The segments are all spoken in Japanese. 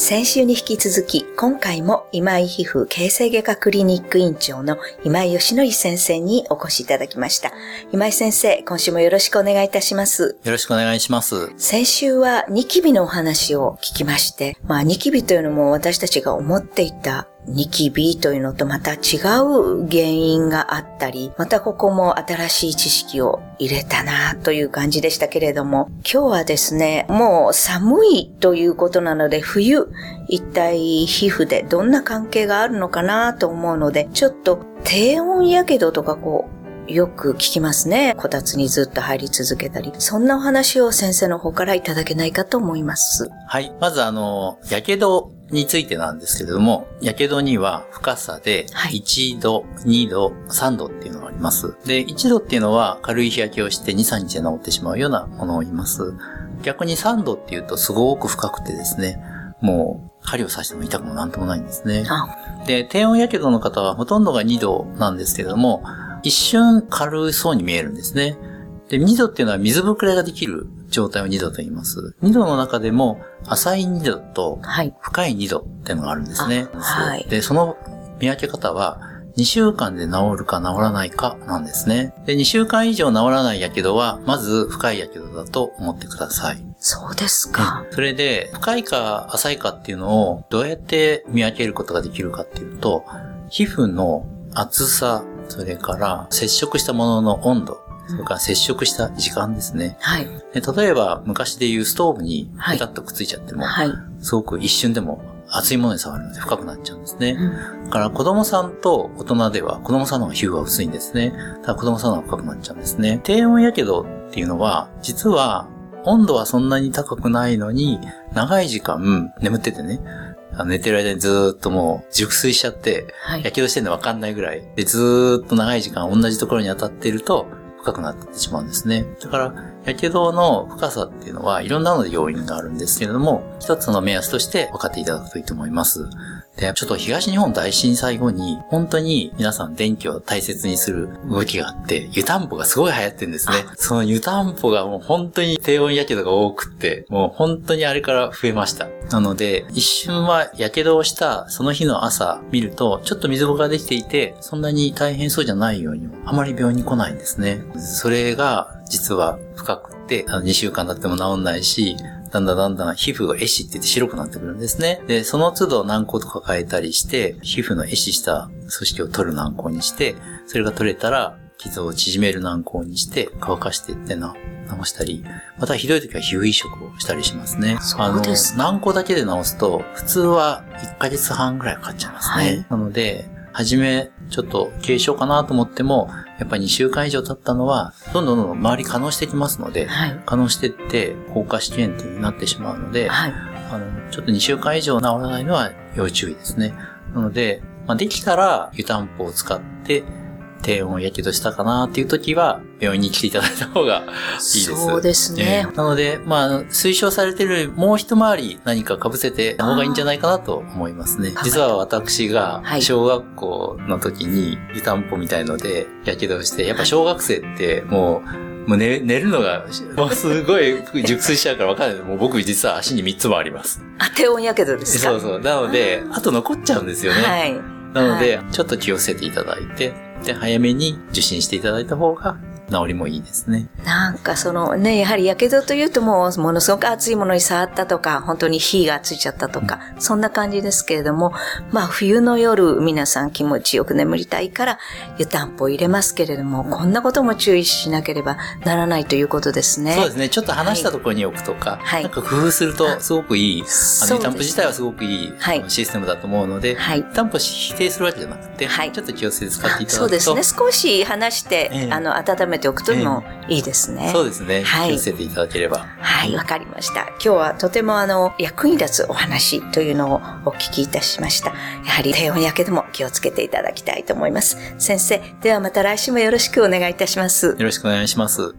先週に引き続き、今回も今井皮膚形成外科クリニック院長の今井義則先生にお越しいただきました。今井先生、今週もよろしくお願いいたします。よろしくお願いします。先週はニキビのお話を聞きまして、まあニキビというのも私たちが思っていたニキビというのとまた違う原因があったり、またここも新しい知識を入れたなという感じでしたけれども、今日はですね、もう寒いということなので冬、一体皮膚でどんな関係があるのかなと思うので、ちょっと低温やけどとかこう、よく聞きますね。こたつにずっと入り続けたり。そんなお話を先生の方からいただけないかと思います。はい。まずあの、やけどについてなんですけれども、やけどには深さではい1度、2度、3度っていうのがあります。で、1度っていうのは軽い日焼けをして2、3日で治ってしまうようなものを言います。逆に3度っていうとすごく深くてですね、もう針を刺しても痛くもなんともないんですね。あ、で、低温やけどの方はほとんどが2度なんですけれども、一瞬軽そうに見えるんですね。で、2度っていうのは水ぶくれができる状態を2度と言います。2度の中でも浅い2度とはい。深い2度っていうのがあるんですね。あはいで、その見分け方は2週間で治るか治らないかなんですね。で、2週間以上治らないやけどは、まず深いやけどだと思ってください。そうですか。それで、深いか浅いかっていうのをどうやって見分けることができるかっていうと、皮膚の厚さ、それから接触したものの温度、それから接触した時間ですね。はい。で例えば、昔で言うストーブにはいペタッとくっついちゃっても、はい。すごく一瞬でも熱いものに触るので深くなっちゃうんですね。うんだから子供さんと大人では子供さんの方が皮膚が薄いんですね。ただ子供さんの方が深くなっちゃうんですね。低温やけどっていうのは、実は温度はそんなに高くないのに、長い時間眠っててね、あの寝てる間にずーっともう熟睡しちゃって、はい。やけどしてるのわかんないぐらい。で、ずーっと長い時間同じところに当たっていると深くなってしまうんですね。だから、やけどの深さっていうのはいろんなので要因があるんですけれども、一つの目安として分かっていただくといいと思います。で、ちょっと東日本大震災後に、本当に皆さん電気を大切にする動きがあって、湯たんぽがすごい流行ってるんですね。その湯たんぽがもう本当に低温やけどが多くって、もう本当にあれから増えました。なので、一瞬はやけどをしたその日の朝見ると、ちょっと水ぼができていて、そんなに大変そうじゃないようにも、あまり病院に来ないんですね。それが実は深くって、あの2週間経っても治んないし、だんだんだんだん皮膚が壊死って言って白くなってくるんですね。で、その都度軟膏とか変えたりして、皮膚の壊死した組織を取る軟膏にして、それが取れたら、傷を縮める軟膏にして乾かしていってな、直したり、またひどい時は皮膚移植をしたりしますね。そうですあの、軟膏だけで直すと、普通は1ヶ月半ぐらいかかっちゃいますね。はいなので、はじめ、ちょっと軽症かなと思っても、やっぱり2週間以上経ったのは、どんどんどんどん周り可能してきますので、はい。可能してって、硬化試験になってしまうので、はい。あの、ちょっと2週間以上治らないのは要注意ですね。なので、まあ、できたら湯たんぽを使って低温やけどしたかなっていう時は病院に来ていただいた方がいいです。そうですねええなので、まあ、推奨されているもう一回り何か被せてた方がいいんじゃないかなと思いますね実は私がはい小学校の時に湯たんぽみたいのでやけどをして、やっぱ小学生ってもう、もう寝寝るのが、もうすごい熟睡しちゃうから分かんない。もう僕実は足に3つもあります。あ、低温やけどですか？そうそう。なので、あと残っちゃうんですよね。はい。なので、ちょっと気をつけていただいて、で、早めに受診していただいた方が治りもいいですね。なんかそのね、やはりやけどというともうものすごく熱いものに触ったとか、本当に火がついちゃったとか、そんな感じですけれども、まあ冬の夜皆さん気持ちよく眠りたいから湯たんぽを入れますけれども、こんなことも注意しなければならないということですね。そうですね。ちょっと離したところに置くとか、はいなんか工夫するとすごくいい、あの、湯たんぽ自体はすごくいい、はいシステムだと思うので、はい湯たんぽ否定するわけじゃなくて、はいちょっと気をつけて使っていただくと。そうですね。少し離して、ええあの、温めておくともいいですね。そうですね。はい気をつけていただければ。はい、わかりました。今日はとてもあの、役に立つお話というのをお聞きいたしました。やはり低温やけども気をつけていただきたいと思います。先生、ではまた来週もよろしくお願いいたします。よろしくお願いします。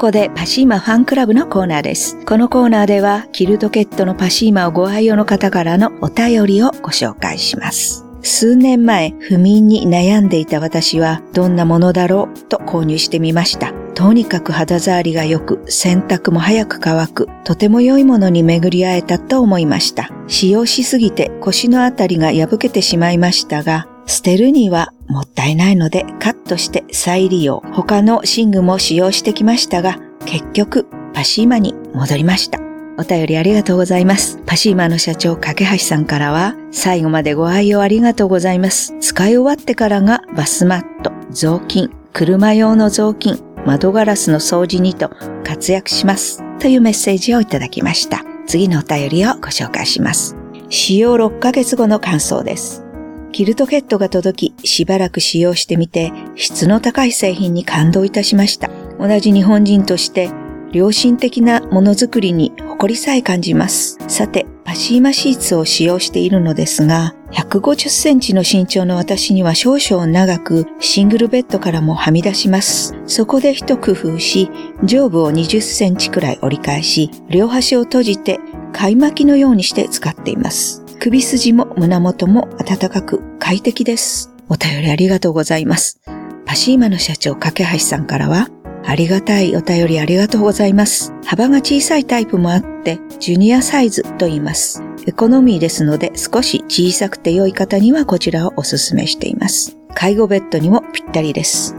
ここでパシーマファンクラブのコーナーです。このコーナーでは、キルトケットのパシーマをご愛用の方からのお便りをご紹介します。数年前、不眠に悩んでいた私は、どんなものだろうと購入してみました。とにかく肌触りが良く、洗濯も早く乾く、とても良いものに巡り会えたと思いました。使用しすぎて腰のあたりが破けてしまいましたが、捨てるにはもったいないのでカットして再利用。他の寝具も使用してきましたが、結局パシーマに戻りました。お便りありがとうございます。パシーマの社長、架橋さんからは、最後までご愛用ありがとうございます。使い終わってからがバスマット、雑巾、車用の雑巾、窓ガラスの掃除にと活躍します。というメッセージをいただきました。次のお便りをご紹介します。使用6ヶ月後の感想です。キルトケットが届き、しばらく使用してみて、質の高い製品に感動いたしました。同じ日本人として、良心的なものづくりに誇りさえ感じます。さて、パシーマシーツを使用しているのですが、150センチの身長の私には少々長く、シングルベッドからもはみ出します。そこで一工夫し、上部を20センチくらい折り返し、両端を閉じて、貝巻きのようにして使っています。首筋も胸元も暖かく快適です。お便りありがとうございます。パシーマの社長、架橋さんからは、ありがたいお便りありがとうございます。幅が小さいタイプもあって、ジュニアサイズと言います。エコノミーですので、少し小さくて良い方にはこちらをお勧めしています。介護ベッドにもぴったりです。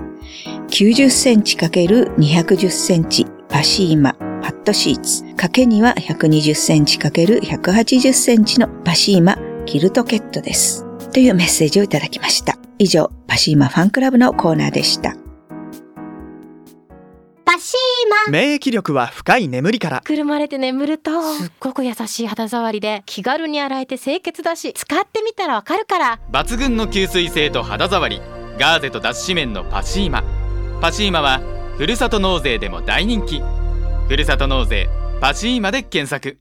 90センチ ×210 センチパシーマパッドシーツ。掛けには120センチ ×180 センチのパシーマキルトケットです。というメッセージをいただきました。以上、パシーマファンクラブのコーナーでした。パシーマ免疫力は深い眠りからくるまれて眠るとすっごく優しい肌触りで気軽に洗えて清潔だし使ってみたらわかるから抜群の吸水性と肌触りガーゼと脱脂綿のパシーマパシーマはふるさと納税でも大人気ふるさと納税パシーマで検索。